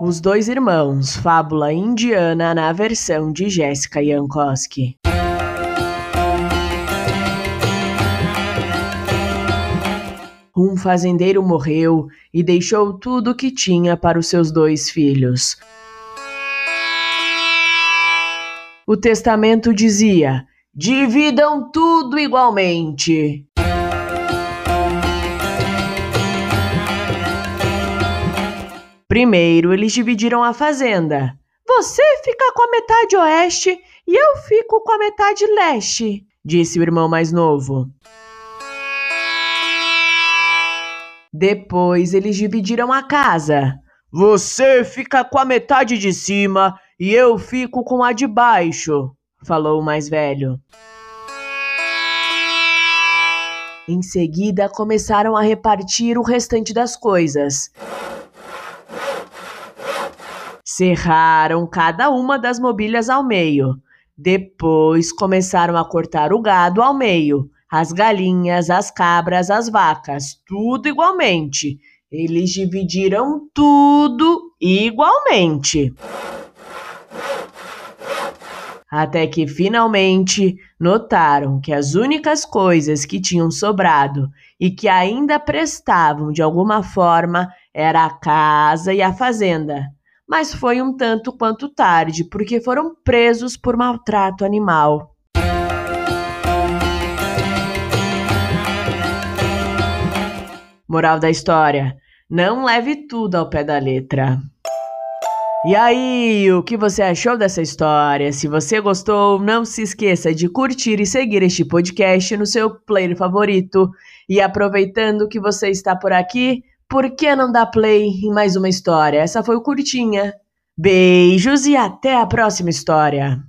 Os Dois Irmãos, fábula indiana na versão de Jéssica Jankowski. Um fazendeiro morreu e deixou tudo o que tinha para os seus dois filhos. O testamento dizia: dividam tudo igualmente. Primeiro, eles dividiram a fazenda. Você fica com a metade oeste e eu fico com a metade leste, disse o irmão mais novo. Depois, eles dividiram a casa. Você fica com a metade de cima e eu fico com a de baixo, falou o mais velho. Em seguida, começaram a repartir o restante das coisas. Serraram cada uma das mobílias ao meio. Depois começaram a cortar o gado ao meio, as galinhas, as cabras, as vacas, tudo igualmente. Eles dividiram tudo igualmente. Até que finalmente notaram que as únicas coisas que tinham sobrado e que ainda prestavam de alguma forma era a casa e a fazenda mas foi um tanto quanto tarde, porque foram presos por maltrato animal. Moral da história: não leve tudo ao pé da letra. E aí, o que você achou dessa história? Se você gostou, não se esqueça de curtir e seguir este podcast no seu player favorito. E aproveitando que você está por aqui, por que não dar play em mais uma história? Essa foi o Curtinha. Beijos e até a próxima história!